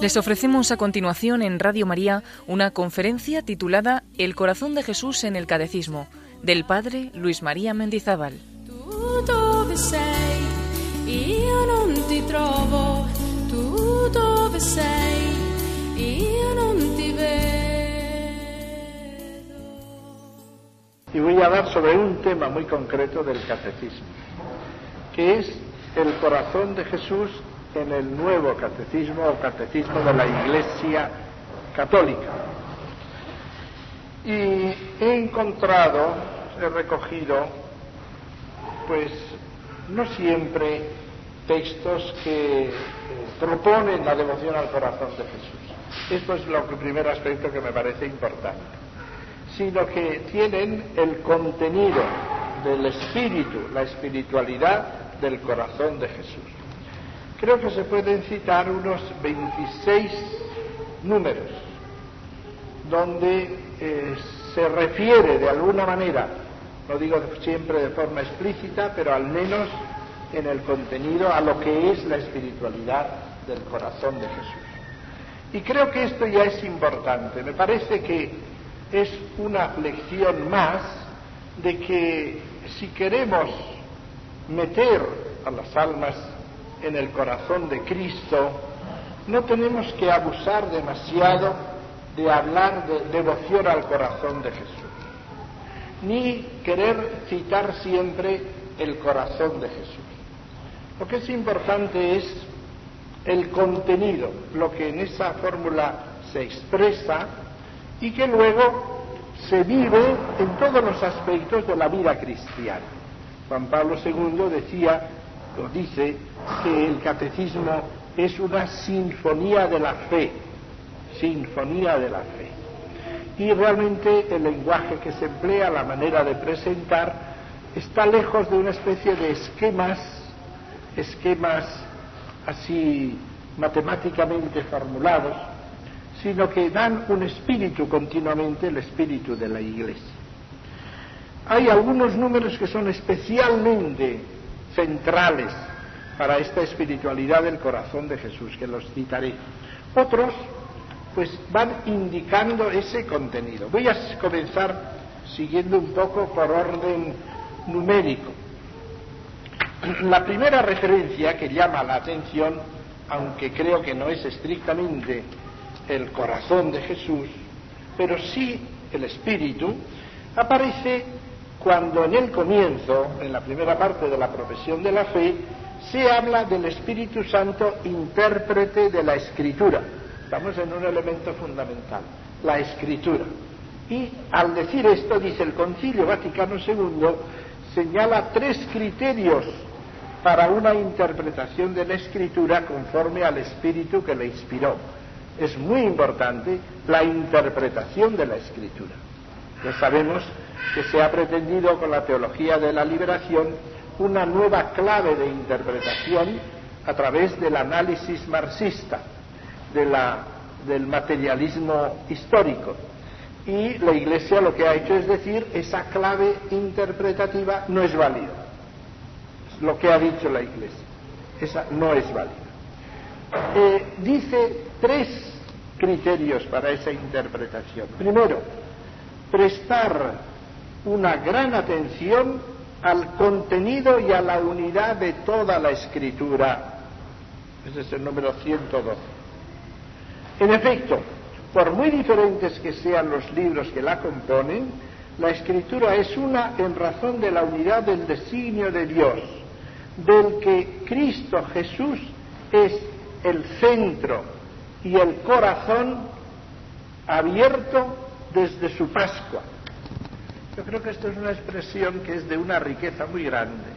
Les ofrecemos a continuación en Radio María una conferencia titulada El corazón de Jesús en el Catecismo, del Padre Luis María Mendizábal. Y voy a hablar sobre un tema muy concreto del catecismo, que es el corazón de Jesús en el nuevo catecismo o catecismo de la Iglesia Católica. Y he encontrado, he recogido, pues no siempre textos que eh, proponen la devoción al corazón de Jesús. Esto es lo, el primer aspecto que me parece importante. Sino que tienen el contenido del espíritu, la espiritualidad del corazón de Jesús creo que se pueden citar unos 26 números donde eh, se refiere de alguna manera, no digo siempre de forma explícita, pero al menos en el contenido a lo que es la espiritualidad del corazón de Jesús. Y creo que esto ya es importante. Me parece que es una lección más de que si queremos meter a las almas en el corazón de Cristo, no tenemos que abusar demasiado de hablar de devoción al corazón de Jesús, ni querer citar siempre el corazón de Jesús. Lo que es importante es el contenido, lo que en esa fórmula se expresa y que luego se vive en todos los aspectos de la vida cristiana. Juan Pablo II decía dice que el catecismo es una sinfonía de la fe, sinfonía de la fe. Y realmente el lenguaje que se emplea, la manera de presentar, está lejos de una especie de esquemas, esquemas así matemáticamente formulados, sino que dan un espíritu continuamente, el espíritu de la Iglesia. Hay algunos números que son especialmente centrales para esta espiritualidad del corazón de Jesús, que los citaré. Otros, pues van indicando ese contenido. Voy a comenzar siguiendo un poco por orden numérico. La primera referencia que llama la atención, aunque creo que no es estrictamente el corazón de Jesús, pero sí el espíritu, aparece cuando en el comienzo, en la primera parte de la profesión de la fe, se habla del Espíritu Santo intérprete de la Escritura. Estamos en un elemento fundamental, la Escritura. Y al decir esto, dice el Concilio Vaticano II, señala tres criterios para una interpretación de la Escritura conforme al Espíritu que le inspiró. Es muy importante la interpretación de la Escritura. Ya sabemos que se ha pretendido con la teología de la liberación una nueva clave de interpretación a través del análisis marxista, del materialismo histórico. Y la Iglesia lo que ha hecho es decir, esa clave interpretativa no es válida. lo que ha dicho la Iglesia. Esa no es válida. Eh, dice tres criterios para esa interpretación. Primero, prestar una gran atención al contenido y a la unidad de toda la escritura. Ese es el número 112. En efecto, por muy diferentes que sean los libros que la componen, la escritura es una en razón de la unidad del designio de Dios, del que Cristo Jesús es el centro y el corazón abierto desde su Pascua. Yo creo que esto es una expresión que es de una riqueza muy grande.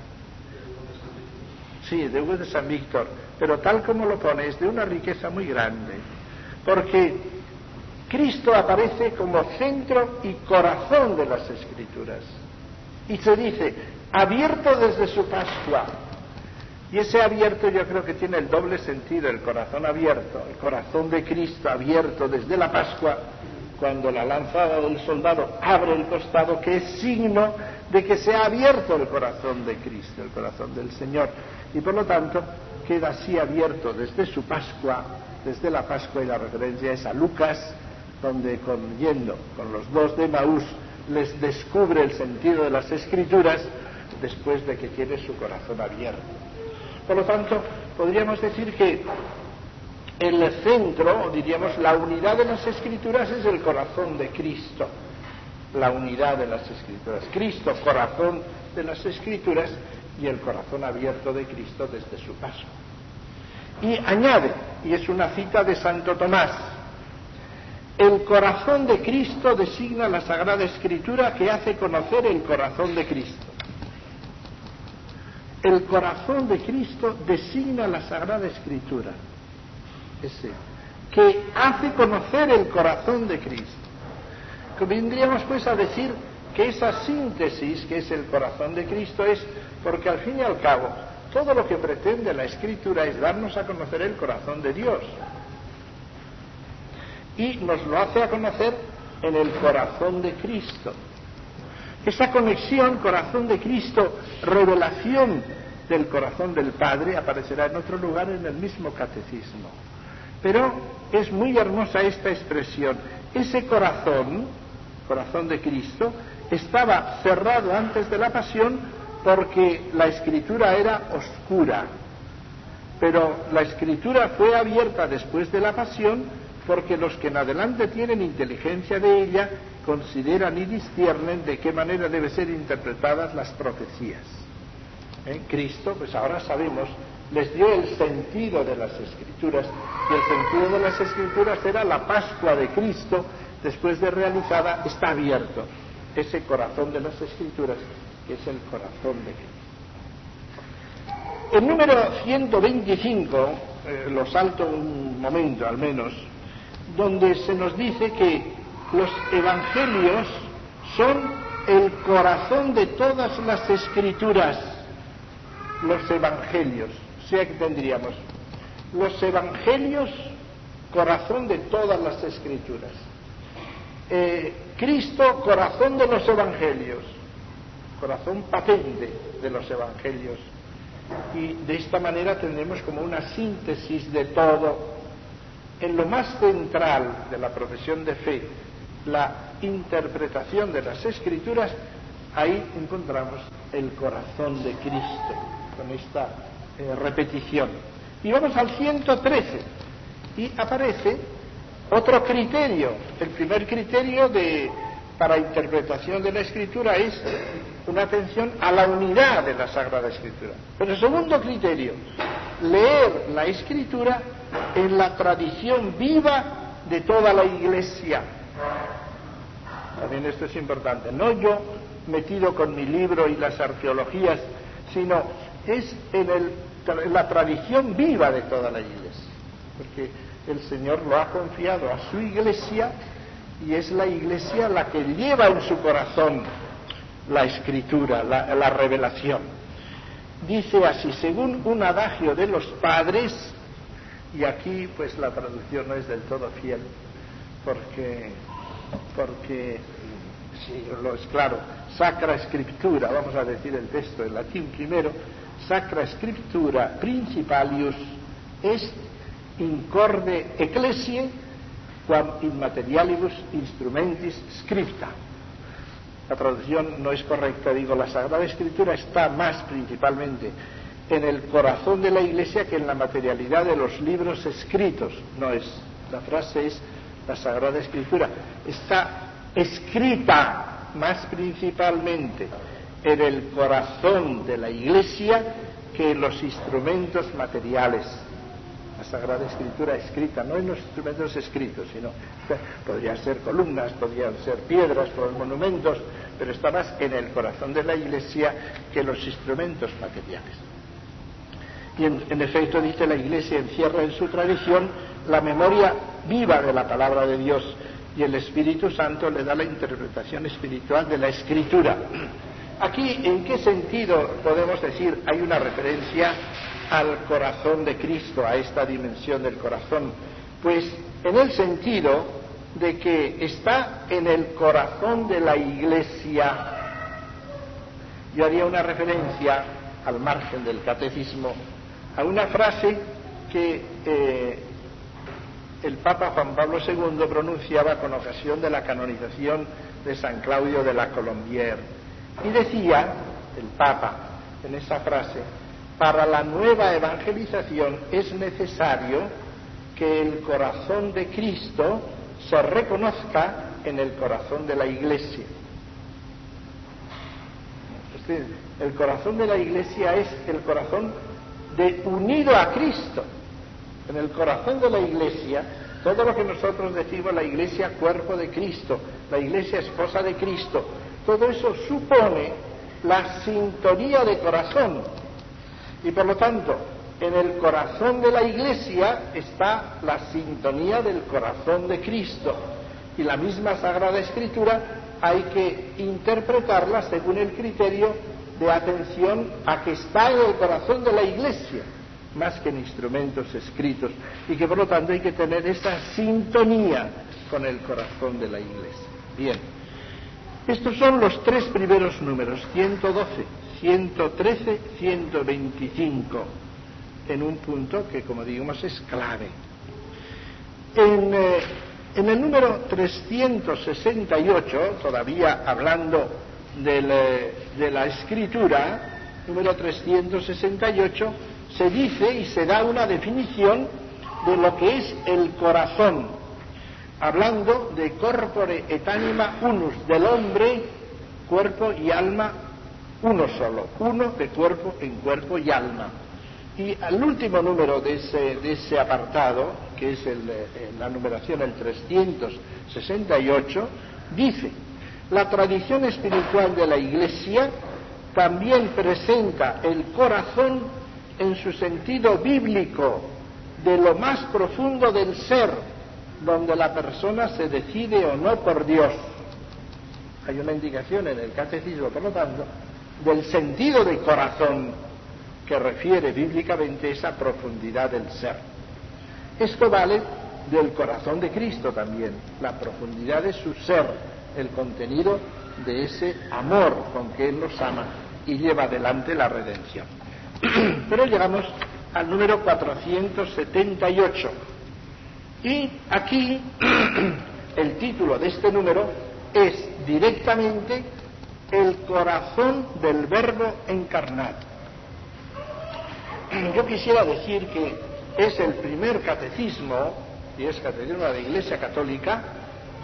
Sí, de Hugo de San Víctor, pero tal como lo pone, es de una riqueza muy grande. Porque Cristo aparece como centro y corazón de las Escrituras. Y se dice, abierto desde su Pascua. Y ese abierto yo creo que tiene el doble sentido, el corazón abierto, el corazón de Cristo abierto desde la Pascua cuando la lanzada del soldado abre el costado, que es signo de que se ha abierto el corazón de Cristo, el corazón del Señor. Y por lo tanto queda así abierto desde su Pascua desde la Pascua y la referencia es a Lucas, donde con, yendo con los dos de Maús les descubre el sentido de las escrituras después de que tiene su corazón abierto. Por lo tanto, podríamos decir que el centro, diríamos la unidad de las escrituras es el corazón de Cristo. La unidad de las escrituras. Cristo, corazón de las escrituras y el corazón abierto de Cristo desde su paso. Y añade, y es una cita de Santo Tomás, el corazón de Cristo designa la Sagrada Escritura que hace conocer el corazón de Cristo. El corazón de Cristo designa la Sagrada Escritura. Que hace conocer el corazón de Cristo. Que vendríamos pues a decir que esa síntesis, que es el corazón de Cristo, es porque al fin y al cabo todo lo que pretende la Escritura es darnos a conocer el corazón de Dios y nos lo hace a conocer en el corazón de Cristo. Esa conexión, corazón de Cristo, revelación del corazón del Padre, aparecerá en otro lugar en el mismo catecismo. Pero es muy hermosa esta expresión. Ese corazón, corazón de Cristo, estaba cerrado antes de la pasión porque la escritura era oscura. Pero la escritura fue abierta después de la pasión porque los que en adelante tienen inteligencia de ella consideran y disciernen de qué manera deben ser interpretadas las profecías. En Cristo, pues ahora sabemos, les dio el sentido de las escrituras y el sentido de las escrituras era la Pascua de Cristo después de realizada, está abierto ese corazón de las escrituras que es el corazón de Cristo. El número 125, eh, lo salto un momento al menos, donde se nos dice que los evangelios son el corazón de todas las escrituras. Los evangelios, sea que tendríamos. Los evangelios, corazón de todas las escrituras. Eh, Cristo, corazón de los evangelios, corazón patente de los evangelios. Y de esta manera tendremos como una síntesis de todo en lo más central de la profesión de fe, la interpretación de las escrituras, ahí encontramos el corazón de Cristo, con esta eh, repetición. Y vamos al 113, y aparece otro criterio. El primer criterio de, para interpretación de la escritura es una atención a la unidad de la Sagrada Escritura. Pero el segundo criterio, leer la escritura en la tradición viva de toda la iglesia. También esto es importante. No yo metido con mi libro y las arqueologías, sino es en, en la tradición viva de toda la iglesia. Porque el Señor lo ha confiado a su iglesia y es la iglesia la que lleva en su corazón la escritura, la, la revelación. Dice así, según un adagio de los padres, y aquí pues la traducción no es del todo fiel, porque, porque si lo es claro, sacra escritura, vamos a decir el texto en latín primero, sacra scriptura principalius est incorde ecclesiae quam in materialibus instrumentis scripta. La traducción no es correcta, digo, la Sagrada Escritura está más principalmente en el corazón de la Iglesia que en la materialidad de los libros escritos. No es, la frase es la Sagrada Escritura. Está escrita más principalmente en el corazón de la Iglesia que en los instrumentos materiales. La Sagrada Escritura escrita, no en los instrumentos escritos, sino podrían ser columnas, podrían ser piedras, los monumentos, pero está más en el corazón de la Iglesia que los instrumentos materiales. Y en, efecto dice la Iglesia encierra en su tradición la memoria viva de la palabra de Dios y el Espíritu Santo le da la interpretación espiritual de la Escritura. Aquí, ¿en qué sentido podemos decir hay una referencia al corazón de Cristo, a esta dimensión del corazón? Pues en el sentido de que está en el corazón de la Iglesia. Yo haría una referencia al margen del catecismo a una frase que eh, el Papa Juan Pablo II pronunciaba con ocasión de la canonización de San Claudio de la Colombière. Y decía el Papa en esa frase, para la nueva evangelización es necesario que el corazón de Cristo se reconozca en el corazón de la Iglesia. El corazón de la Iglesia es el corazón de unido a Cristo. En el corazón de la Iglesia, todo lo que nosotros decimos, la Iglesia cuerpo de Cristo, la Iglesia esposa de Cristo, todo eso supone la sintonía de corazón. Y por lo tanto, en el corazón de la Iglesia está la sintonía del corazón de Cristo. Y la misma Sagrada Escritura hay que interpretarla según el criterio de atención a que está en el corazón de la Iglesia, más que en instrumentos escritos, y que por lo tanto hay que tener esa sintonía con el corazón de la Iglesia. Bien, estos son los tres primeros números, 112, 113, 125, en un punto que, como digamos, es clave. En, eh, el número 368, todavía hablando eh, de la escritura, número 368, se dice y se da una definición de lo que es el corazón, hablando de corpore et anima unus, del hombre, cuerpo y alma uno solo, uno de cuerpo en cuerpo y alma. Y al último número de ese, apartado, que es eh, la numeración el 368, dice, la tradición espiritual de la Iglesia también presenta el corazón en su sentido bíblico, de lo más profundo del ser, donde la persona se decide o no por Dios. Hay una indicación en el catecismo, por lo tanto, del sentido del corazón que refiere bíblicamente esa profundidad del ser. Esto vale del corazón de Cristo también, la profundidad de su ser, el contenido de ese amor con que Él nos ama y lleva adelante la redención. Pero llegamos al número 478. Y aquí el título de este número es directamente el corazón del verbo encarnado. Yo quisiera decir que es el primer catecismo, y es catecismo de la Iglesia Católica,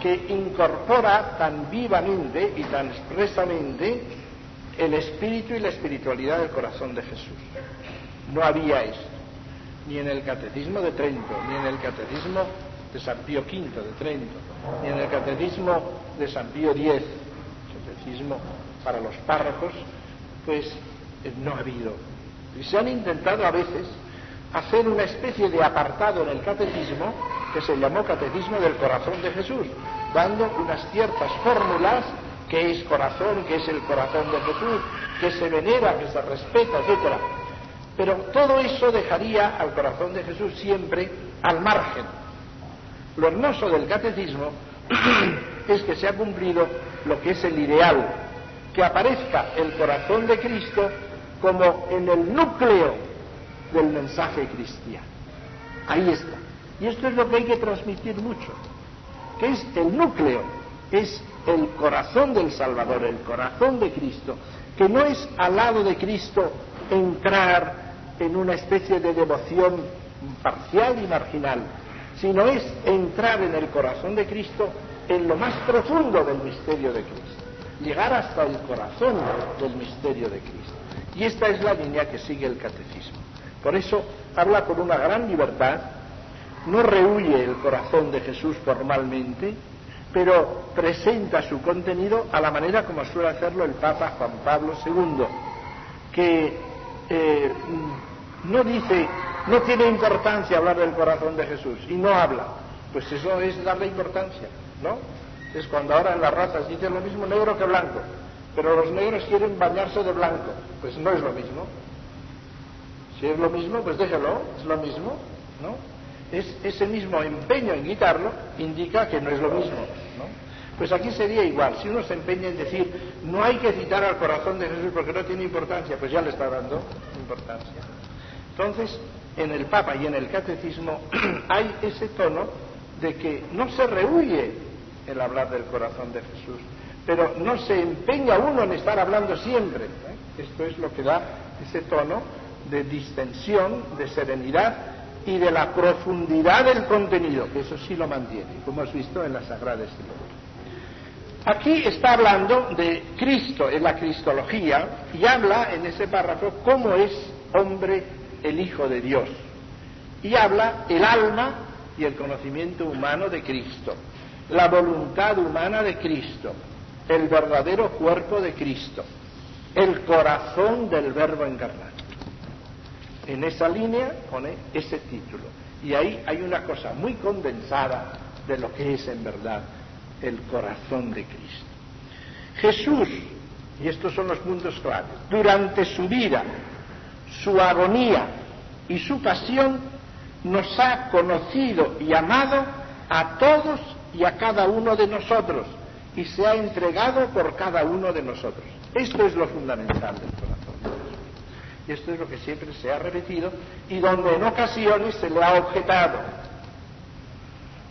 que incorpora tan vivamente y tan expresamente el espíritu y la espiritualidad del corazón de Jesús. No había esto, ni en el catecismo de Trento, ni en el catecismo de San Pío V de Trento, ni en el catecismo de San Pío X, catecismo para los párrocos, pues eh, no ha habido. Y se han intentado a veces hacer una especie de apartado en el catecismo que se llamó Catecismo del Corazón de Jesús, dando unas ciertas fórmulas que es corazón, que es el corazón de Jesús, que se venera, que se respeta, etc. Pero todo eso dejaría al corazón de Jesús siempre al margen. Lo hermoso del catecismo es que se ha cumplido lo que es el ideal, que aparezca el corazón de Cristo como en el núcleo del mensaje cristiano. Ahí está. Y esto es lo que hay que transmitir mucho, que es el núcleo, es el corazón del Salvador, el corazón de Cristo, que no es al lado de Cristo entrar en una especie de devoción parcial y marginal, sino es entrar en el corazón de Cristo en lo más profundo del misterio de Cristo, llegar hasta el corazón del misterio de Cristo. Y esta es la línea que sigue el catecismo. Por eso habla con una gran libertad, no rehuye el corazón de Jesús formalmente, pero presenta su contenido a la manera como suele hacerlo el Papa Juan Pablo II, que eh, no dice, no tiene importancia hablar del corazón de Jesús y no habla. Pues eso es darle importancia, ¿no? Es cuando ahora en las razas dicen lo mismo negro que blanco pero los negros quieren bañarse de blanco. Pues no es lo mismo. Si es lo mismo, pues déjalo, es lo mismo, ¿no? Es ese mismo empeño en quitarlo indica que no es lo mismo, ¿no? Pues aquí sería igual, si uno se empeña en decir, no hay que citar al corazón de Jesús porque no tiene importancia, pues ya le está dando importancia. Entonces, en el Papa y en el Catecismo hay ese tono de que no se rehuye el hablar del corazón de Jesús, pero no se empeña uno en estar hablando siempre. ¿eh? Esto es lo que da ese tono de distensión, de serenidad y de la profundidad del contenido, que eso sí lo mantiene, como hemos visto en la Sagrada Escritura. Aquí está hablando de Cristo en la Cristología y habla en ese párrafo cómo es hombre el Hijo de Dios. Y habla el alma y el conocimiento humano de Cristo, la voluntad humana de Cristo, el verdadero cuerpo de Cristo, el corazón del Verbo encarnado. En esa línea pone ese título. Y ahí hay una cosa muy condensada de lo que es en verdad el corazón de Cristo. Jesús, y estos son los puntos claves, durante su vida, su agonía y su pasión, nos ha conocido y amado a todos y a cada uno de nosotros y se ha entregado por cada uno de nosotros. Esto es lo fundamental del corazón. Y esto es lo que siempre se ha repetido y donde en ocasiones se le ha objetado.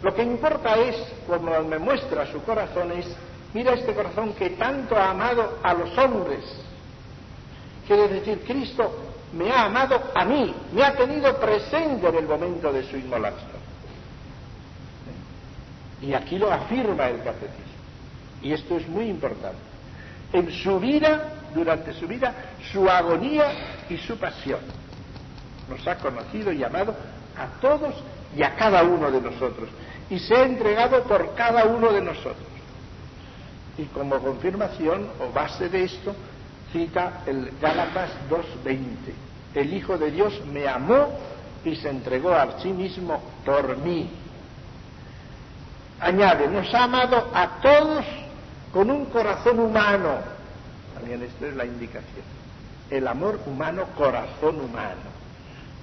Lo que importa es, como me muestra su corazón, es, mira este corazón que tanto ha amado a los hombres. Quiere decir, Cristo me ha amado a mí, me ha tenido presente en el momento de su inmolación. Y aquí lo afirma el catecismo. Y esto es muy importante. En su vida, durante su vida, su agonía y su pasión. Nos ha conocido y amado a todos y a cada uno de nosotros. Y se ha entregado por cada uno de nosotros. Y como confirmación o base de esto, cita el Gálatas 2.20. El Hijo de Dios me amó y se entregó a sí mismo por mí. Añade, nos ha amado a todos con un corazón humano. También esto es la indicación. El amor humano, corazón humano.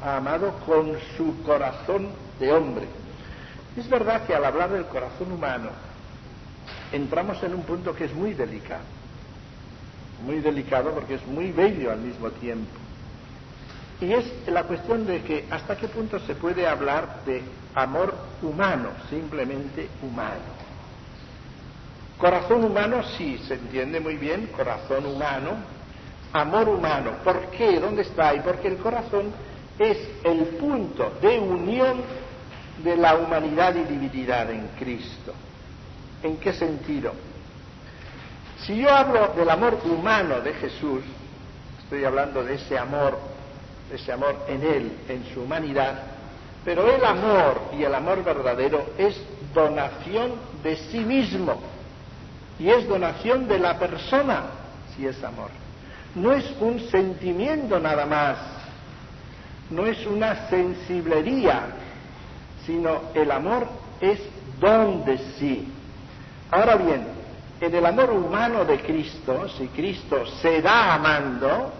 Ha amado con su corazón de hombre. Es verdad que al hablar del corazón humano entramos en un punto que es muy delicado. Muy delicado porque es muy bello al mismo tiempo. Y es la cuestión de que hasta qué punto se puede hablar de amor humano, simplemente humano. Corazón humano sí, se entiende muy bien, corazón humano, amor humano. ¿Por qué? ¿Dónde está? Y porque el corazón es el punto de unión de la humanidad y divinidad en Cristo. ¿En qué sentido? Si yo hablo del amor humano de Jesús, estoy hablando de ese amor, ese amor en Él, en su humanidad, pero el amor y el amor verdadero es donación de sí mismo y es donación de la persona si es amor. No es un sentimiento nada más, no es una sensiblería, sino el amor es don de sí. Ahora bien, en el amor humano de Cristo, si Cristo se da amando,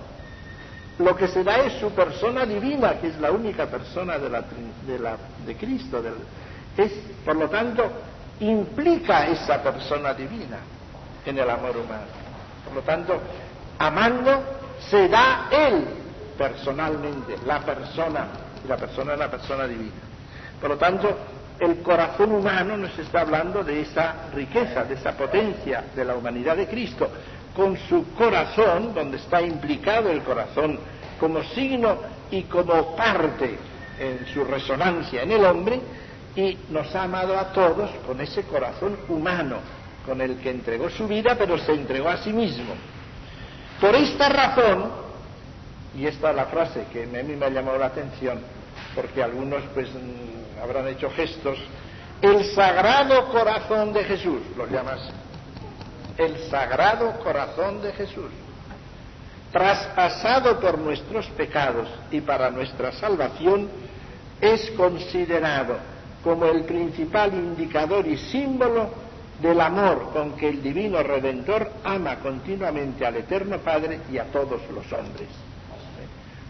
lo que se da es su persona divina, que es la única persona de, la, de, la, de Cristo. es, por lo tanto, implica esa persona divina en el amor humano. Por lo tanto, amando se da Él personalmente, la persona, y la persona es la persona divina. Por lo tanto, el corazón humano nos está hablando de esa riqueza, de esa potencia de la humanidad de Cristo, con su corazón, donde está implicado el corazón como signo y como parte en su resonancia en el hombre, y nos ha amado a todos con ese corazón humano, con el que entregó su vida, pero se entregó a sí mismo. Por esta razón, y esta es la frase que a mí me ha llamado la atención, porque algunos pues mm, habrán hecho gestos, el sagrado corazón de Jesús, lo llamas, el sagrado corazón de Jesús, traspasado por nuestros pecados y para nuestra salvación, es considerado como el principal indicador y símbolo del amor con que el divino redentor ama continuamente al eterno Padre y a todos los hombres.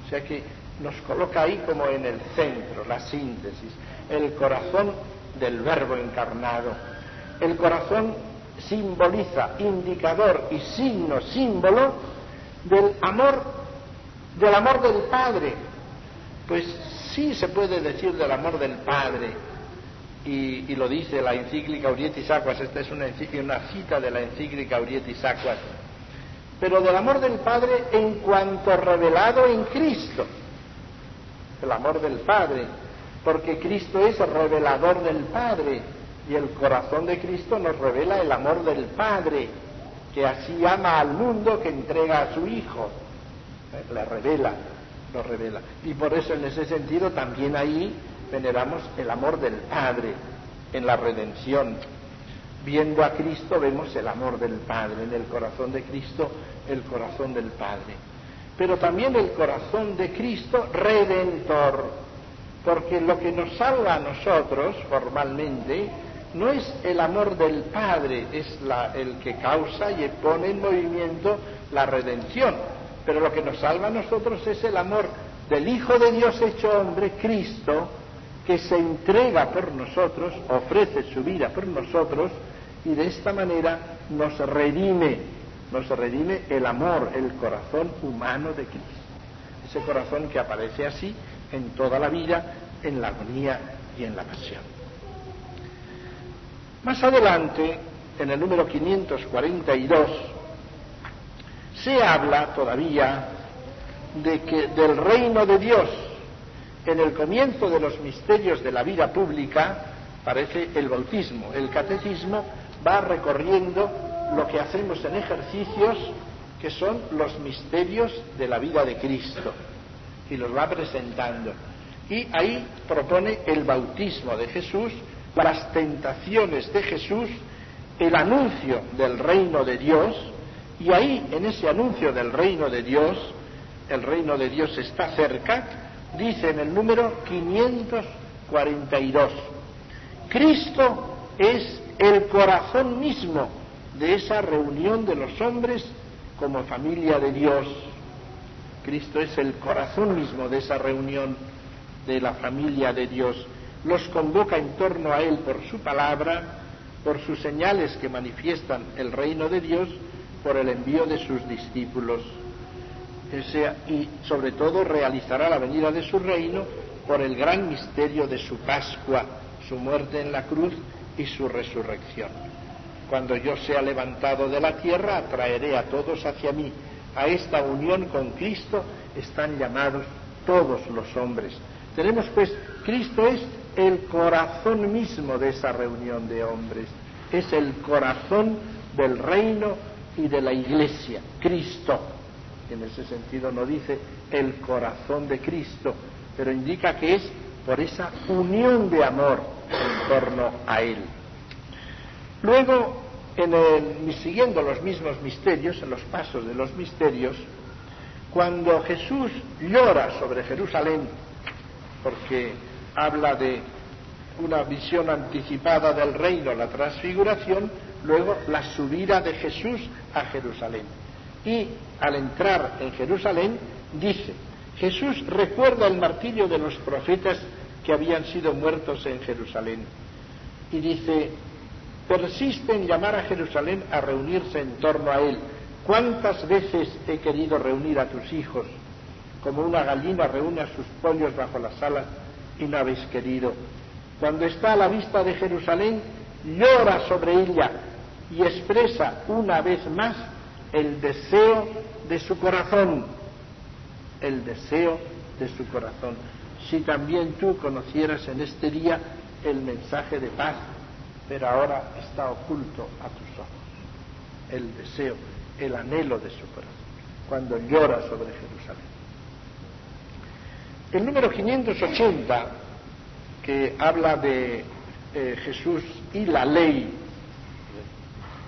O sea que nos coloca ahí como en el centro, la síntesis, el corazón del verbo encarnado. El corazón simboliza, indicador y signo, símbolo del amor, del amor del Padre. Pues Sí se puede decir del amor del Padre, y, lo dice la encíclica Urietis Aquas, esta es una, una cita de la encíclica Urietis Aquas, pero del amor del Padre en cuanto revelado en Cristo, el amor del Padre, porque Cristo es revelador del Padre y el corazón de Cristo nos revela el amor del Padre, que así ama al mundo que entrega a su Hijo, le revela, lo revela. Y por eso en ese sentido también ahí veneramos el amor del Padre en la redención. Viendo a Cristo vemos el amor del Padre, en el corazón de Cristo el corazón del Padre. Pero también el corazón de Cristo redentor, porque lo que nos salva a nosotros formalmente no es el amor del Padre, es el que causa y pone en movimiento la redención, pero lo que nos salva a nosotros es el amor del Hijo de Dios hecho hombre, Cristo, que se entrega por nosotros, ofrece su vida por nosotros y de esta manera nos redime, nos redime el amor, el corazón humano de Cristo. Ese corazón que aparece así en toda la vida, en la agonía y en la pasión. Más adelante, en el número 542, se habla todavía de que del reino de Dios en el comienzo de los misterios de la vida pública parece el bautismo. El catecismo va recorriendo lo que hacemos en ejercicios que son los misterios de la vida de Cristo y los va presentando. Y ahí propone el bautismo de Jesús, las tentaciones de Jesús, el anuncio del reino de Dios, y ahí en ese anuncio del reino de Dios, el reino de Dios está cerca, dice en el número 542, Cristo es el corazón mismo de esa reunión de los hombres como familia de Dios. Cristo es el corazón mismo de esa reunión de la familia de Dios. Los convoca en torno a Él por su palabra, por sus señales que manifiestan el reino de Dios, por el envío de sus discípulos y sobre todo realizará la venida de su reino por el gran misterio de su Pascua, su muerte en la cruz y su resurrección. Cuando yo sea levantado de la tierra, atraeré a todos hacia mí. A esta unión con Cristo están llamados todos los hombres. Tenemos pues, Cristo es el corazón mismo de esa reunión de hombres, es el corazón del reino y de la iglesia, Cristo en ese sentido no dice el corazón de Cristo, pero indica que es por esa unión de amor en torno a Él. Luego, en siguiendo los mismos misterios, en los pasos de los misterios, cuando Jesús llora sobre Jerusalén, porque habla de una visión anticipada del reino, la transfiguración, luego la subida de Jesús a Jerusalén y al entrar en Jerusalén dice, Jesús recuerda el martirio de los profetas que habían sido muertos en Jerusalén y dice, persiste en llamar a Jerusalén a reunirse en torno a él. ¿Cuántas veces he querido reunir a tus hijos? Como una gallina reúne a sus pollos bajo las alas y no habéis querido. Cuando está a la vista de Jerusalén, llora sobre ella y expresa una vez más el deseo de su corazón, el deseo de su corazón. Si también tú conocieras en este día el mensaje de paz, pero ahora está oculto a tus ojos, el deseo, el anhelo de su corazón, cuando llora sobre Jerusalén. El número 580, que habla de eh, Jesús y la ley,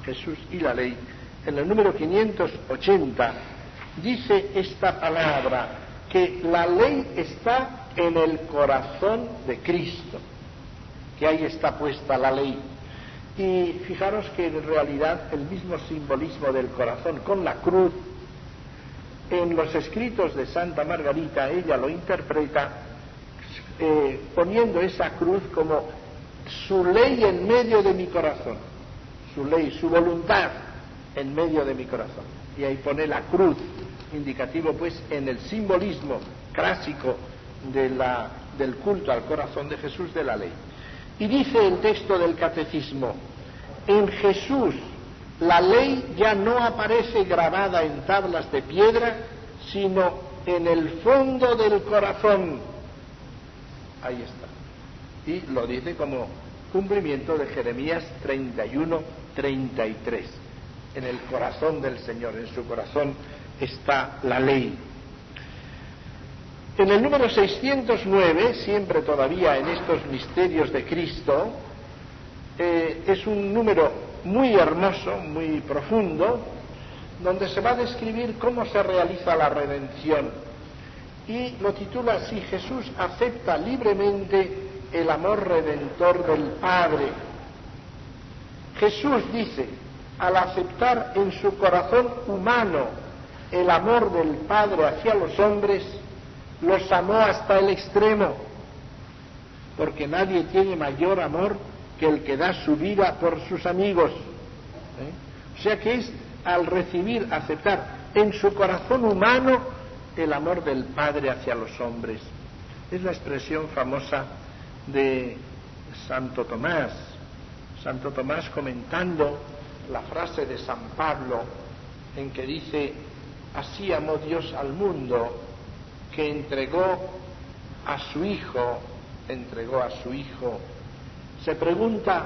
Jesús y la ley, en el número 580, dice esta palabra, que la ley está en el corazón de Cristo, que ahí está puesta la ley. Y fijaros que en realidad el mismo simbolismo del corazón con la cruz, en los escritos de Santa Margarita, ella lo interpreta eh, poniendo esa cruz como su ley en medio de mi corazón, su ley, su voluntad, en medio de mi corazón. Y ahí pone la cruz, indicativo pues en el simbolismo clásico del culto al corazón de Jesús de la ley. Y dice el texto del catecismo, en Jesús la ley ya no aparece grabada en tablas de piedra, sino en el fondo del corazón. Ahí está. Y lo dice como cumplimiento de Jeremías 31, 33. En el corazón del Señor, en su corazón está la ley. En el número 609, siempre todavía en estos misterios de Cristo, eh, es un número muy hermoso, muy profundo, donde se va a describir cómo se realiza la redención. Y lo titula así, Jesús acepta libremente el amor redentor del Padre. Jesús dice, al aceptar en su corazón humano el amor del Padre hacia los hombres, los amó hasta el extremo, porque nadie tiene mayor amor que el que da su vida por sus amigos. ¿eh? O sea que es al recibir, aceptar en su corazón humano el amor del Padre hacia los hombres. Es la expresión famosa de Santo Tomás. Santo Tomás comentando la frase de San Pablo en que dice, así amó Dios al mundo que entregó a su Hijo, entregó a su Hijo. Se pregunta,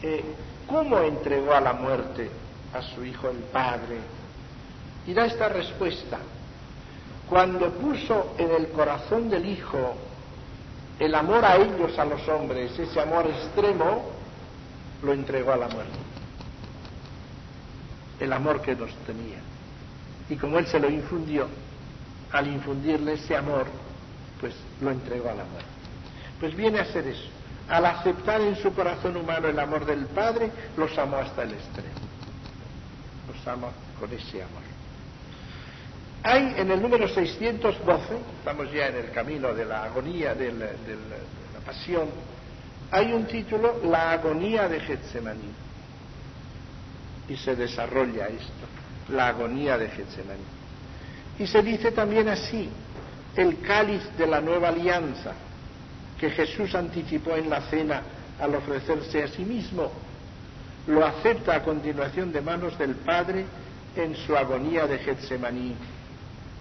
eh, ¿cómo entregó a la muerte a su Hijo el Padre? Y da esta respuesta. Cuando puso en el corazón del Hijo el amor a ellos, a los hombres, ese amor extremo, lo entregó a la muerte. El amor que nos tenía. Y como Él se lo infundió, al infundirle ese amor, pues lo entregó a la muerte. Pues viene a ser eso. Al aceptar en su corazón humano el amor del Padre, los amó hasta el extremo. Los ama con ese amor. Hay en el número 612, estamos ya en el camino de la agonía de la, pasión, hay un título, La agonía de Getsemaní. Y se desarrolla esto, la agonía de Getsemaní. Y se dice también así, el cáliz de la nueva alianza, que Jesús anticipó en la cena al ofrecerse a sí mismo, lo acepta a continuación de manos del Padre en su agonía de Getsemaní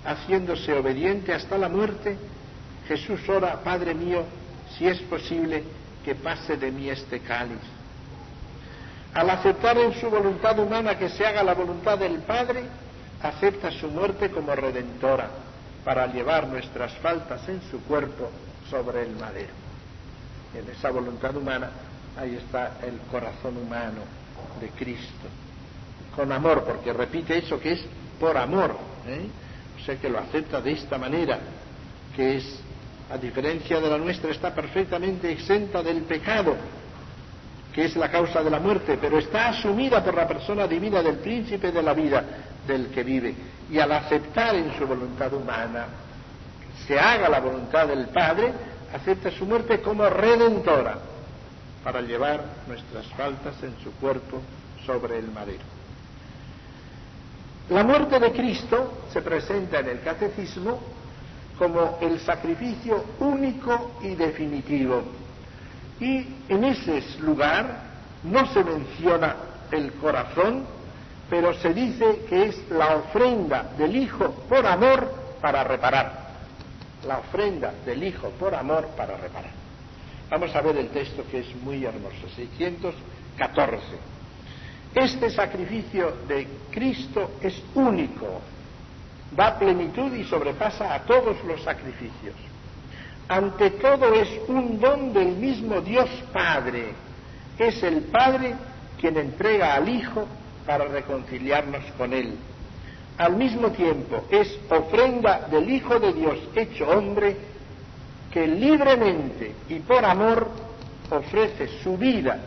haciéndose obediente hasta la muerte, Jesús ora, Padre mío, si es posible que pase de mí este cáliz. Al aceptar en su voluntad humana que se haga la voluntad del Padre, acepta su muerte como redentora para llevar nuestras faltas en su cuerpo sobre el madero. En esa voluntad humana, ahí está el corazón humano de Cristo. Con amor, porque repite eso que es por amor. ¿eh? sé que lo acepta de esta manera, que es, a diferencia de la nuestra, está perfectamente exenta del pecado, que es la causa de la muerte, pero está asumida por la persona divina del príncipe de la vida, del que vive. Y al aceptar en su voluntad humana, se haga la voluntad del Padre, acepta su muerte como redentora para llevar nuestras faltas en su cuerpo sobre el madero. La muerte de Cristo se presenta en el catecismo como el sacrificio único y definitivo. Y en ese lugar no se menciona el corazón, pero se dice que es la ofrenda del Hijo por amor para reparar. La ofrenda del Hijo por amor para reparar. Vamos a ver el texto que es muy hermoso, 614. Este sacrificio de Cristo es único, da plenitud y sobrepasa a todos los sacrificios. Ante todo es un don del mismo Dios Padre. Es el Padre quien entrega al Hijo para reconciliarnos con Él. Al mismo tiempo es ofrenda del Hijo de Dios hecho hombre que libremente y por amor ofrece su vida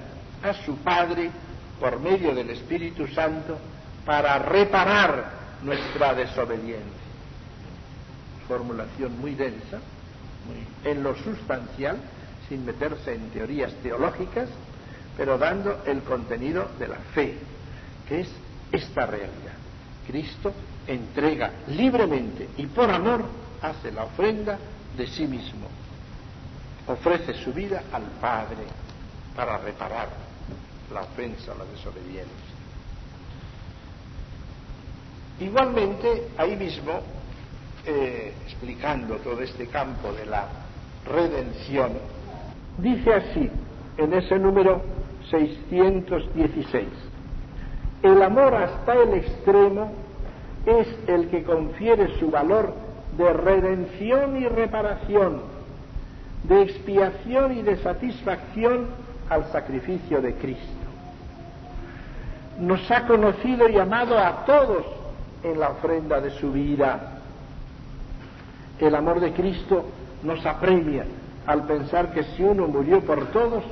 a su Padre por medio del Espíritu Santo para reparar nuestra desobediencia. Formulación muy densa, en lo sustancial, sin meterse en teorías teológicas, pero dando el contenido de la fe, que es esta realidad. Cristo entrega libremente y por amor hace la ofrenda de sí mismo. ofrece su vida al Padre para reparar la ofensa, la desobediencia. Igualmente, ahí mismo, eh, explicando todo este campo de la redención, dice así, en ese número 616, el amor hasta el extremo es el que confiere su valor de redención y reparación, de expiación y de satisfacción al sacrificio de Cristo. Nos ha conocido y amado a todos en la ofrenda de su vida. El amor de Cristo nos apremia al pensar que si uno murió por todos,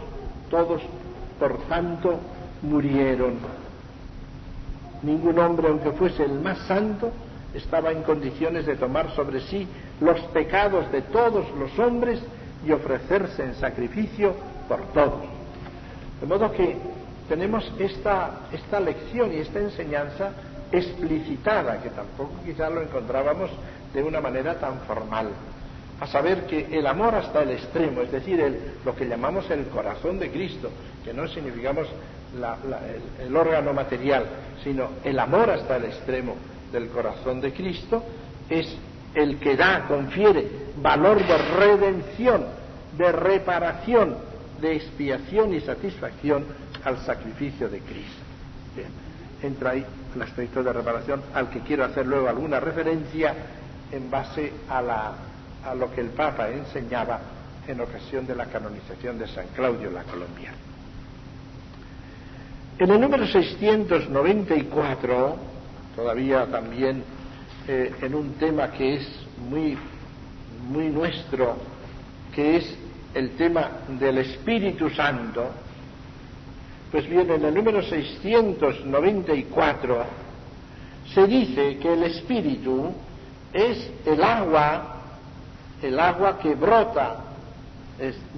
todos por tanto murieron. Ningún hombre, aunque fuese el más santo, estaba en condiciones de tomar sobre sí los pecados de todos los hombres y ofrecerse en sacrificio por todos. De modo que tenemos esta, esta lección y esta enseñanza explicitada, que tampoco quizá lo encontrábamos de una manera tan formal, a saber que el amor hasta el extremo, es decir, lo que llamamos el corazón de Cristo, que no significamos el, el órgano material, sino el amor hasta el extremo del corazón de Cristo, es el que da, confiere valor de redención, de reparación, de expiación y satisfacción al sacrificio de Cristo. Bien, entra ahí el aspecto de reparación al que quiero hacer luego alguna referencia en base a, a lo que el Papa enseñaba en ocasión de la canonización de San Claudio la Colombiana. En el número 694, todavía también eh, en un tema que es muy, muy nuestro, que es el tema del Espíritu Santo, pues bien, en el número 694 se dice que el Espíritu es el agua, el agua que brota.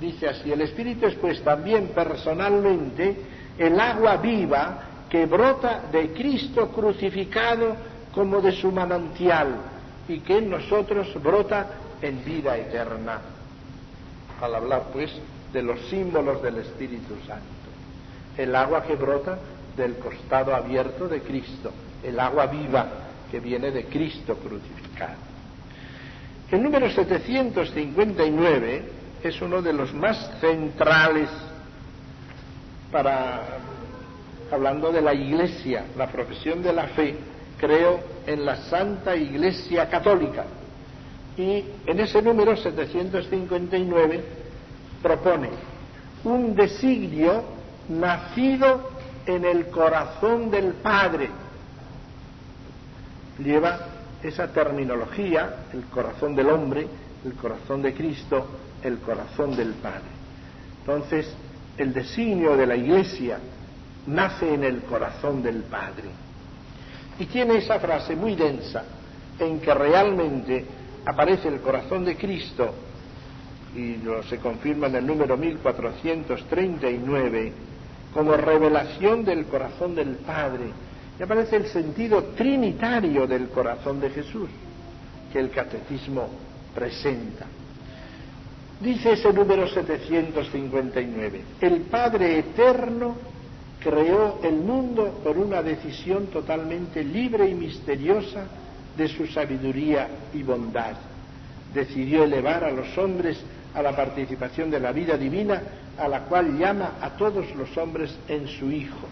dice así, el Espíritu es pues también personalmente el agua viva que brota de Cristo crucificado como de su manantial y que en nosotros brota en vida eterna. Al hablar pues de los símbolos del Espíritu Santo el agua que brota del costado abierto de Cristo, el agua viva que viene de Cristo crucificado. El número 759 es uno de los más centrales para, hablando de la Iglesia, la profesión de la fe, creo en la Santa Iglesia Católica. Y en ese número 759 propone un designio nacido en el corazón del Padre. Lleva esa terminología, el corazón del hombre, el corazón de Cristo, el corazón del Padre. Entonces, el designio de la Iglesia nace en el corazón del Padre. Y tiene esa frase muy densa en que realmente aparece el corazón de Cristo y lo se confirma en el número 1439 como revelación del corazón del Padre. Y aparece el sentido trinitario del corazón de Jesús que el catecismo presenta. Dice ese número 759, el Padre Eterno creó el mundo por una decisión totalmente libre y misteriosa de su sabiduría y bondad. Decidió elevar a los hombres a la participación de la vida divina a la cual llama a todos los hombres en su Hijo.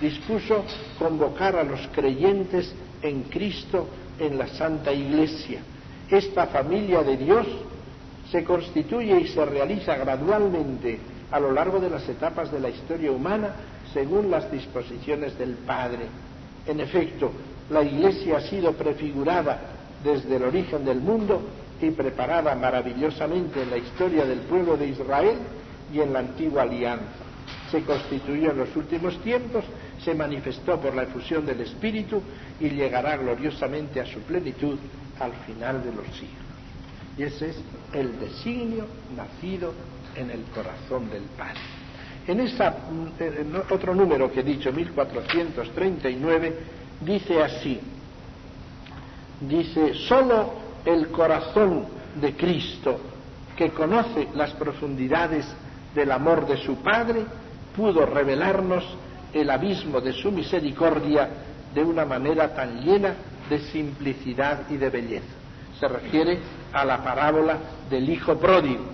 Dispuso convocar a los creyentes en Cristo en la Santa Iglesia. Esta familia de Dios se constituye y se realiza gradualmente a lo largo de las etapas de la historia humana según las disposiciones del Padre. En efecto, la Iglesia ha sido prefigurada desde el origen del mundo y preparada maravillosamente en la historia del pueblo de Israel y en la antigua alianza. Se constituyó en los últimos tiempos, se manifestó por la efusión del Espíritu y llegará gloriosamente a su plenitud al final de los siglos. Y ese es el designio nacido en el corazón del Padre. En, esa, otro número que he dicho, 1439, dice así, dice, solo el corazón de Cristo que conoce las profundidades del amor de su Padre, pudo revelarnos el abismo de su misericordia de una manera tan llena de simplicidad y de belleza. Se refiere a la parábola del Hijo pródigo,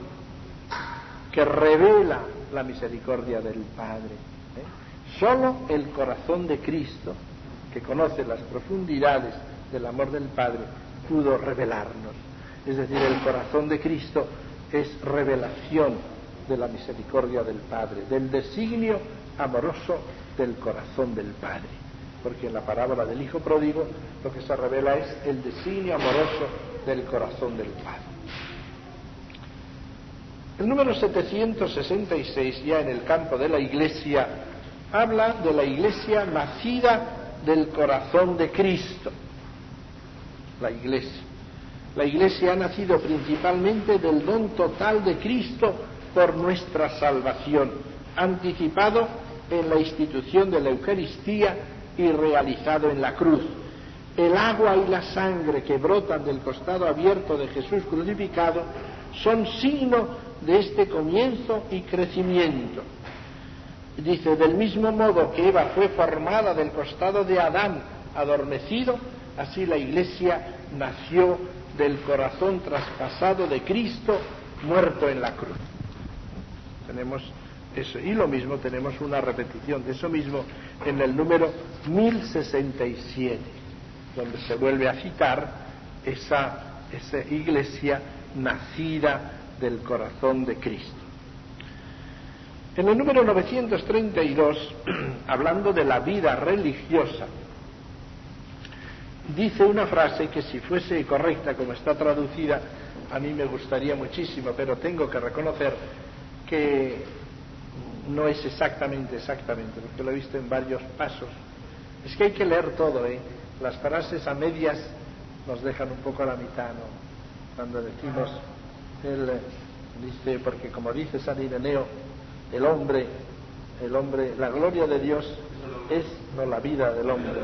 que revela la misericordia del Padre. ¿eh? Solo el corazón de Cristo, que conoce las profundidades del amor del Padre, pudo revelarnos. Es decir, el corazón de Cristo es revelación de la misericordia del Padre, del designio amoroso del corazón del Padre. Porque en la parábola del Hijo pródigo lo que se revela es el designio amoroso del corazón del Padre. El número 766, ya en el campo de la Iglesia, habla de la Iglesia nacida del corazón de Cristo. La Iglesia. La Iglesia ha nacido principalmente del don total de Cristo por nuestra salvación, anticipado en la institución de la Eucaristía y realizado en la cruz. El agua y la sangre que brotan del costado abierto de Jesús crucificado son signo de este comienzo y crecimiento. Dice, del mismo modo que Eva fue formada del costado de Adán adormecido, así la Iglesia nació del corazón traspasado de Cristo muerto en la cruz. Tenemos Y lo mismo tenemos una repetición de eso mismo en el número 1067, donde se vuelve a citar esa, esa iglesia nacida del corazón de Cristo. En el número 932, hablando de la vida religiosa, dice una frase que si fuese correcta como está traducida, a mí me gustaría muchísimo, pero tengo que reconocer que no es exactamente, exactamente, porque lo he visto en varios pasos. Es que hay que leer todo, ¿eh? Las frases a medias nos dejan un poco a la mitad, ¿no? Cuando decimos, él dice, porque como dice San Ireneo, el hombre, el hombre, la gloria de Dios es no la vida del hombre,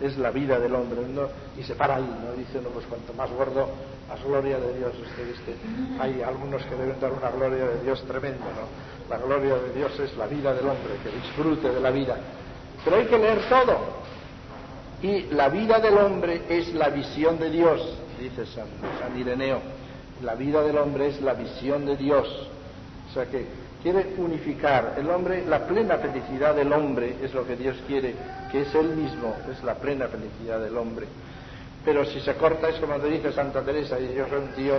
es la vida del hombre, ¿no? Y se para ahí, ¿no? Dice uno, pues cuanto más gordo, más gloria de Dios. Usted. Hay algunos que deben dar una gloria de Dios tremenda, ¿no? La gloria de Dios es la vida del hombre, que disfrute de la vida. Pero hay que leer todo. Y la vida del hombre es la visión de Dios, dice San, San Ireneo. La vida del hombre es la visión de Dios. O sea que quiere unificar el hombre, la plena felicidad del hombre es lo que Dios quiere, que es Él mismo, es la plena felicidad del hombre. Pero si se corta es como te dice Santa Teresa, y yo soy un tío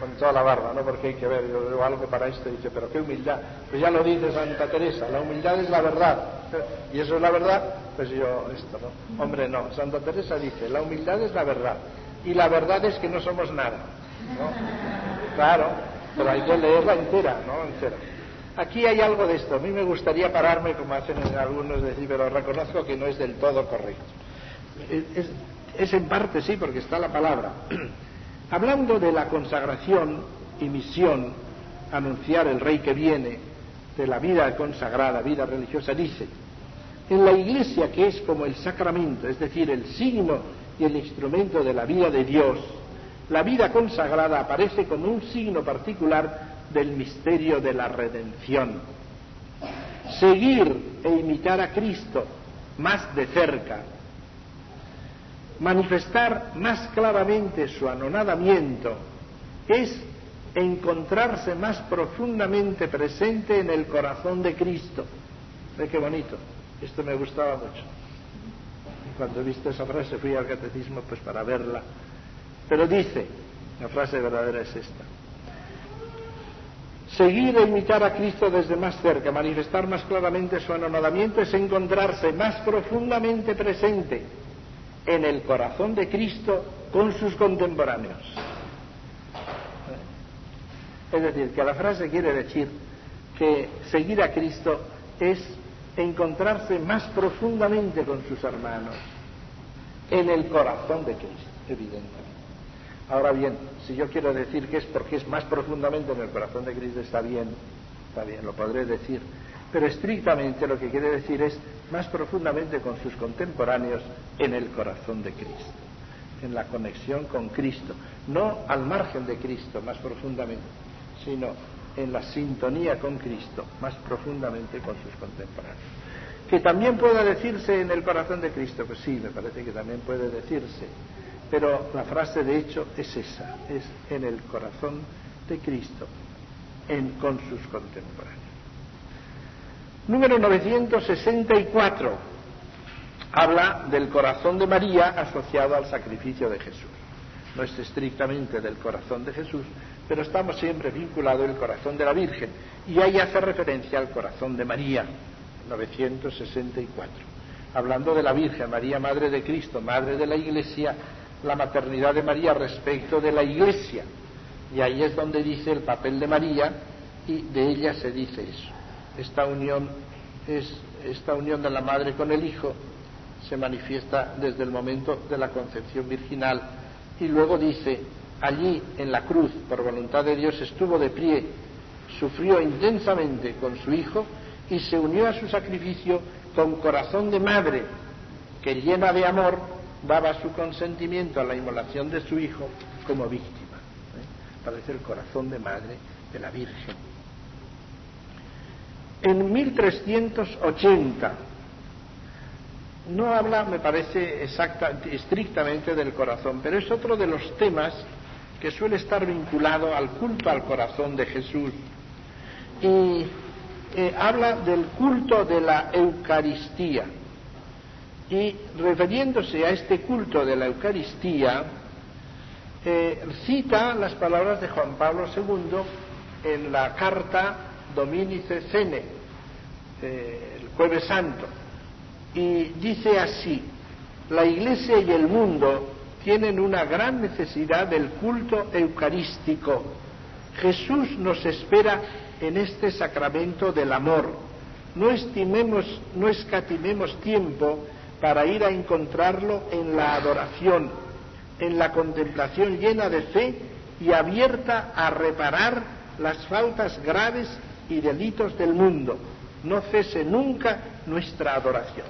con toda la barba, ¿no? Porque hay que ver, yo veo algo para esto, y dice, pero qué humildad. Pues ya lo dice Santa Teresa, la humildad es la verdad. Y eso es la verdad, pues yo, esto, ¿no? Hombre, no, Santa Teresa dice, la humildad es la verdad. Y la verdad es que no somos nada. Claro, pero hay que leerla entera, ¿no? Entera. Aquí hay algo de esto. A mí me gustaría pararme, como hacen algunos, decir, pero reconozco que no es del todo correcto. Es en parte sí, porque está la palabra. Hablando de la consagración y misión, anunciar el rey que viene, de la vida consagrada, vida religiosa, dice, en la iglesia que es como el sacramento, es decir, el signo y el instrumento de la vida de Dios, la vida consagrada aparece como un signo particular del misterio de la redención. Seguir e imitar a Cristo más de cerca, manifestar más claramente su anonadamiento es encontrarse más profundamente presente en el corazón de Cristo. Ve qué bonito, esto me gustaba mucho. Cuando he visto esa frase fui al catecismo pues para verla. Pero dice, la frase verdadera es esta. Seguir e imitar a Cristo desde más cerca, manifestar más claramente su anonadamiento es encontrarse más profundamente presente en el corazón de Cristo con sus contemporáneos. Es decir, que la frase quiere decir que seguir a Cristo es encontrarse más profundamente con sus hermanos, en el corazón de Cristo, evidentemente. Ahora bien, si yo quiero decir que es porque es más profundamente en el corazón de Cristo, está bien, está bien, lo podré decir. Pero estrictamente lo que quiere decir es más profundamente con sus contemporáneos en el corazón de Cristo, en la conexión con Cristo, no al margen de Cristo, más profundamente, sino en la sintonía con Cristo, más profundamente con sus contemporáneos. Que también pueda decirse en el corazón de Cristo, pues sí, me parece que también puede decirse, pero la frase de hecho es esa, es en el corazón de Cristo, en, con sus contemporáneos. Número 964 habla del corazón de María asociado al sacrificio de Jesús. No es estrictamente del corazón de Jesús, pero estamos siempre vinculados el corazón de la Virgen. Y ahí hace referencia al corazón de María, 964. Hablando de la Virgen, María, Madre de Cristo, Madre de la Iglesia, la maternidad de María respecto de la Iglesia. Y ahí es donde dice el papel de María y de ella se dice eso. Esta unión es esta unión de la madre con el hijo se manifiesta desde el momento de la concepción virginal y luego dice allí en la cruz, por voluntad de Dios, estuvo de pie, sufrió intensamente con su hijo y se unió a su sacrificio con corazón de madre, que llena de amor daba su consentimiento a la inmolación de su hijo como víctima. ¿eh? Parece el corazón de madre de la Virgen. En 1380 no habla, me parece, exacta, estrictamente del corazón, pero es otro de los temas que suele estar vinculado al culto al corazón de Jesús. Y eh, habla del culto de la Eucaristía. Y refiriéndose a este culto de la Eucaristía, eh, cita las palabras de Juan Pablo II en la carta Dominice Cene, eh, el jueves santo, y dice así, la Iglesia y el mundo tienen una gran necesidad del culto eucarístico. Jesús nos espera en este sacramento del amor. No estimemos, no escatimemos tiempo para ir a encontrarlo en la adoración, en la contemplación llena de fe y abierta a reparar las faltas graves y delitos del mundo. No cese nunca nuestra adoración.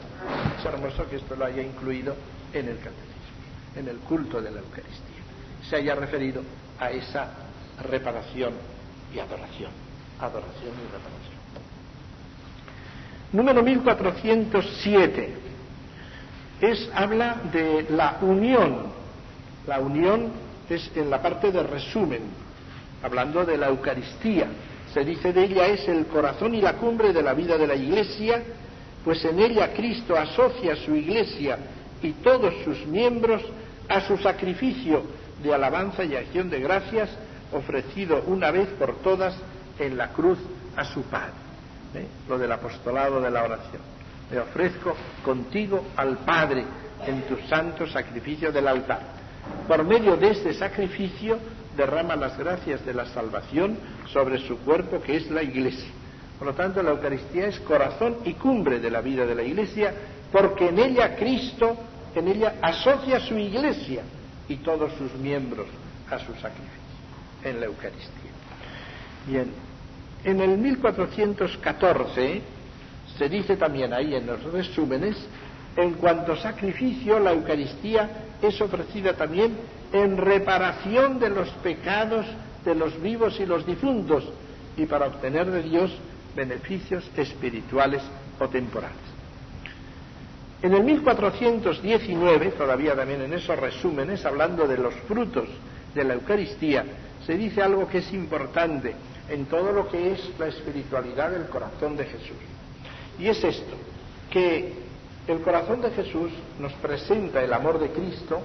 Es hermoso que esto lo haya incluido en el catecismo en el culto de la Eucaristía. Se haya referido a esa reparación y adoración. Adoración y reparación. Número 1407 es, habla de la unión. La unión es en la parte de resumen, hablando de la Eucaristía. Se dice de ella es el corazón y la cumbre de la vida de la Iglesia, pues en ella Cristo asocia su Iglesia y todos sus miembros a su sacrificio de alabanza y acción de gracias ofrecido una vez por todas en la cruz a su Padre. ¿eh? Lo del apostolado de la oración. Me ofrezco contigo al Padre en tu santo sacrificio del altar. Por medio de este sacrificio derrama las gracias de la salvación sobre su cuerpo que es la Iglesia. Por lo tanto, la Eucaristía es corazón y cumbre de la vida de la Iglesia porque en ella Cristo en ella asocia su iglesia y todos sus miembros a su sacrificio en la Eucaristía. Bien, en el 1414 se dice también ahí en los resúmenes, en cuanto sacrificio, la Eucaristía es ofrecida también en reparación de los pecados de los vivos y los difuntos y para obtener de Dios beneficios espirituales o temporales. En el 1419, todavía también en esos resúmenes, hablando de los frutos de la Eucaristía, se dice algo que es importante en todo lo que es la espiritualidad del corazón de Jesús. Y es esto, que el corazón de Jesús nos presenta el amor de Cristo,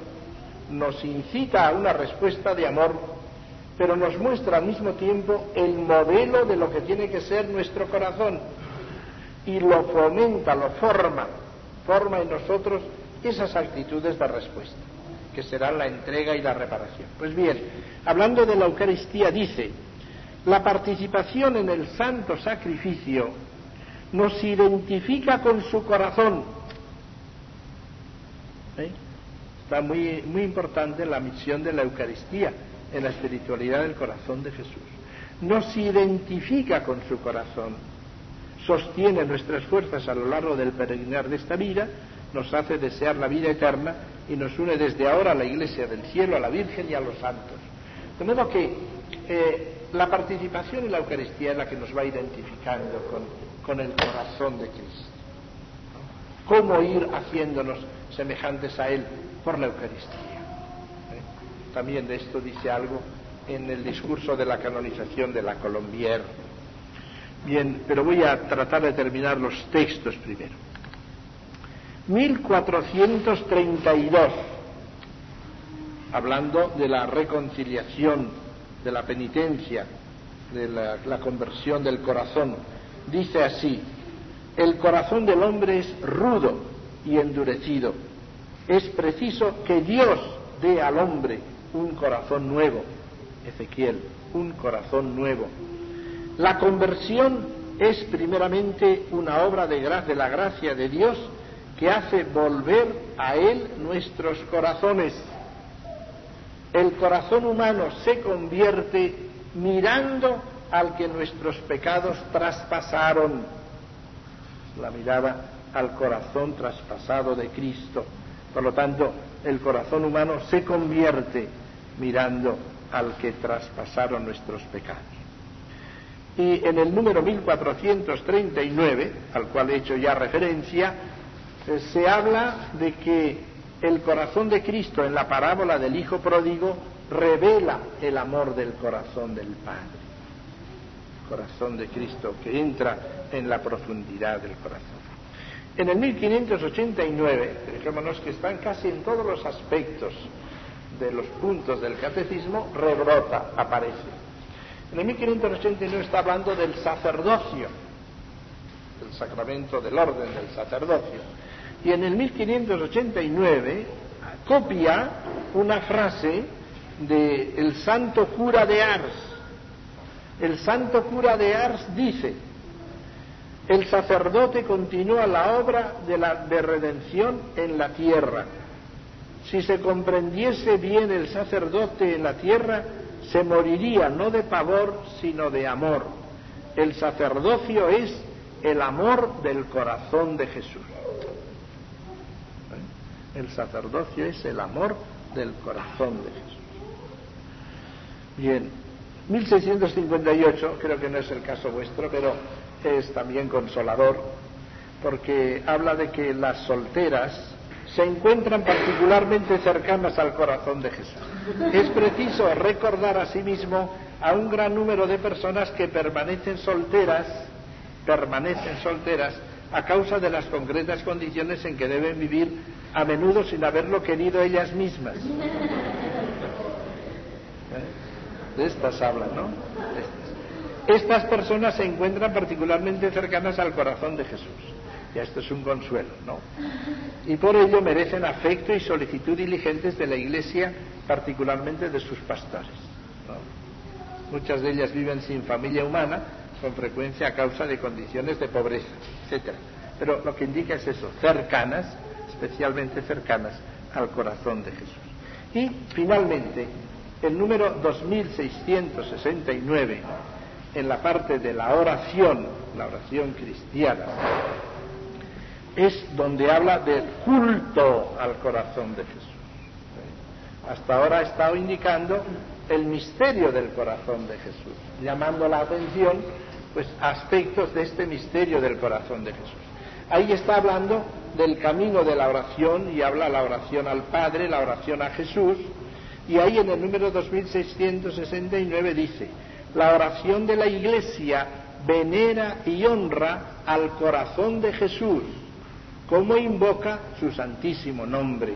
nos incita a una respuesta de amor, pero nos muestra al mismo tiempo el modelo de lo que tiene que ser nuestro corazón y lo fomenta, lo forma forma en nosotros esas actitudes de respuesta, que serán la entrega y la reparación. Pues bien, hablando de la Eucaristía, dice, la participación en el santo sacrificio nos identifica con su corazón. ¿Eh? Está muy, muy importante la misión de la Eucaristía en la espiritualidad del corazón de Jesús. Nos identifica con su corazón sostiene nuestras fuerzas a lo largo del peregrinar de esta vida, nos hace desear la vida eterna y nos une desde ahora a la Iglesia del cielo, a la Virgen y a los santos. De modo que eh, la participación en la Eucaristía es la que nos va identificando con, con el corazón de Cristo. ¿Cómo ir haciéndonos semejantes a Él por la Eucaristía? ¿Eh? También de esto dice algo en el discurso de la canonización de la Colombier. Bien, pero voy a tratar de terminar los textos primero. 1432, hablando de la reconciliación, de la penitencia, de la, la, conversión del corazón, dice así, el corazón del hombre es rudo y endurecido. Es preciso que Dios dé al hombre un corazón nuevo. Ezequiel, un corazón nuevo. La conversión es primeramente una obra de, de la gracia de Dios que hace volver a Él nuestros corazones. El corazón humano se convierte mirando al que nuestros pecados traspasaron. La mirada al corazón traspasado de Cristo. Por lo tanto, el corazón humano se convierte mirando al que traspasaron nuestros pecados. Y en el número 1439, al cual he hecho ya referencia, eh, se habla de que el corazón de Cristo en la parábola del Hijo pródigo revela el amor del corazón del Padre. El corazón de Cristo que entra en la profundidad del corazón. En el 1589, fijémonos que están casi en todos los aspectos de los puntos del catecismo, rebrota, aparece. En el 1589 está hablando del sacerdocio, del sacramento del orden del sacerdocio y en el 1589 copia una frase del el santo cura de Ars. El santo cura de Ars dice, el sacerdote continúa la obra de redención en la tierra. Si se comprendiese bien el sacerdote en la tierra, se moriría no de pavor, sino de amor. El sacerdocio es el amor del corazón de Jesús. El sacerdocio es el amor del corazón de Jesús. Bien, 1658, creo que no es el caso vuestro, pero es también consolador, porque habla de que las solteras se encuentran particularmente cercanas al corazón de Jesús. Es preciso recordar asimismo a un gran número de personas que permanecen solteras, permanecen solteras a causa de las concretas condiciones en que deben vivir a menudo sin haberlo querido ellas mismas. ¿Eh? De estas hablan, ¿no? Estas. Estas personas se encuentran particularmente cercanas al corazón de Jesús. Y esto es un consuelo, ¿no? Y por ello merecen afecto y solicitud diligentes de la Iglesia, particularmente de sus pastores. Muchas de ellas viven sin familia humana, con frecuencia a causa de condiciones de pobreza, etc. Pero lo que indica es eso, cercanas, especialmente cercanas al corazón de Jesús. Y finalmente, el número 2669, en la parte de la oración, la oración cristiana, es donde habla del culto al corazón de Jesús. Hasta ahora ha estado indicando el misterio del corazón de Jesús, llamando la atención pues aspectos de este misterio del corazón de Jesús. Ahí está hablando del camino de la oración y habla la oración al Padre, la oración a Jesús, y ahí en el número 2669 dice, la oración de la Iglesia venera y honra al corazón de Jesús, como invoca su santísimo nombre,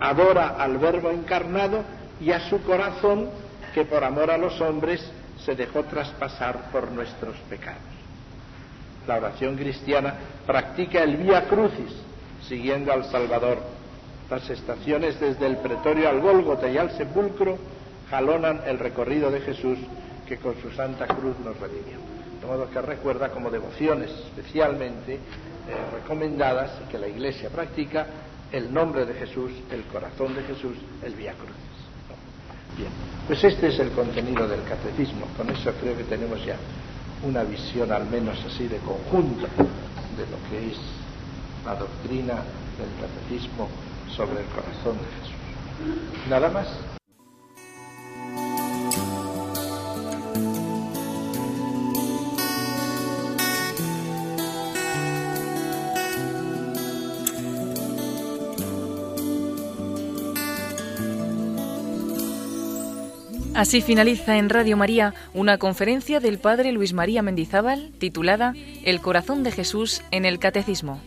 adora al Verbo encarnado y a su corazón que por amor a los hombres se dejó traspasar por nuestros pecados. La oración cristiana practica el vía crucis, siguiendo al Salvador. Las estaciones desde el pretorio al Gólgota y al sepulcro jalonan el recorrido de Jesús que con su santa cruz nos redimió. De modo que recuerda como devociones especialmente eh, recomendadas y que la Iglesia practica el nombre de Jesús, el corazón de Jesús, el vía crucis. Bien, pues este es el contenido del catecismo. Con eso creo que tenemos ya una visión al menos así de conjunto de lo que es la doctrina del catecismo sobre el corazón de Jesús. Nada más. Así finaliza en Radio María una conferencia del Padre Luis María Mendizábal titulada El corazón de Jesús en el Catecismo.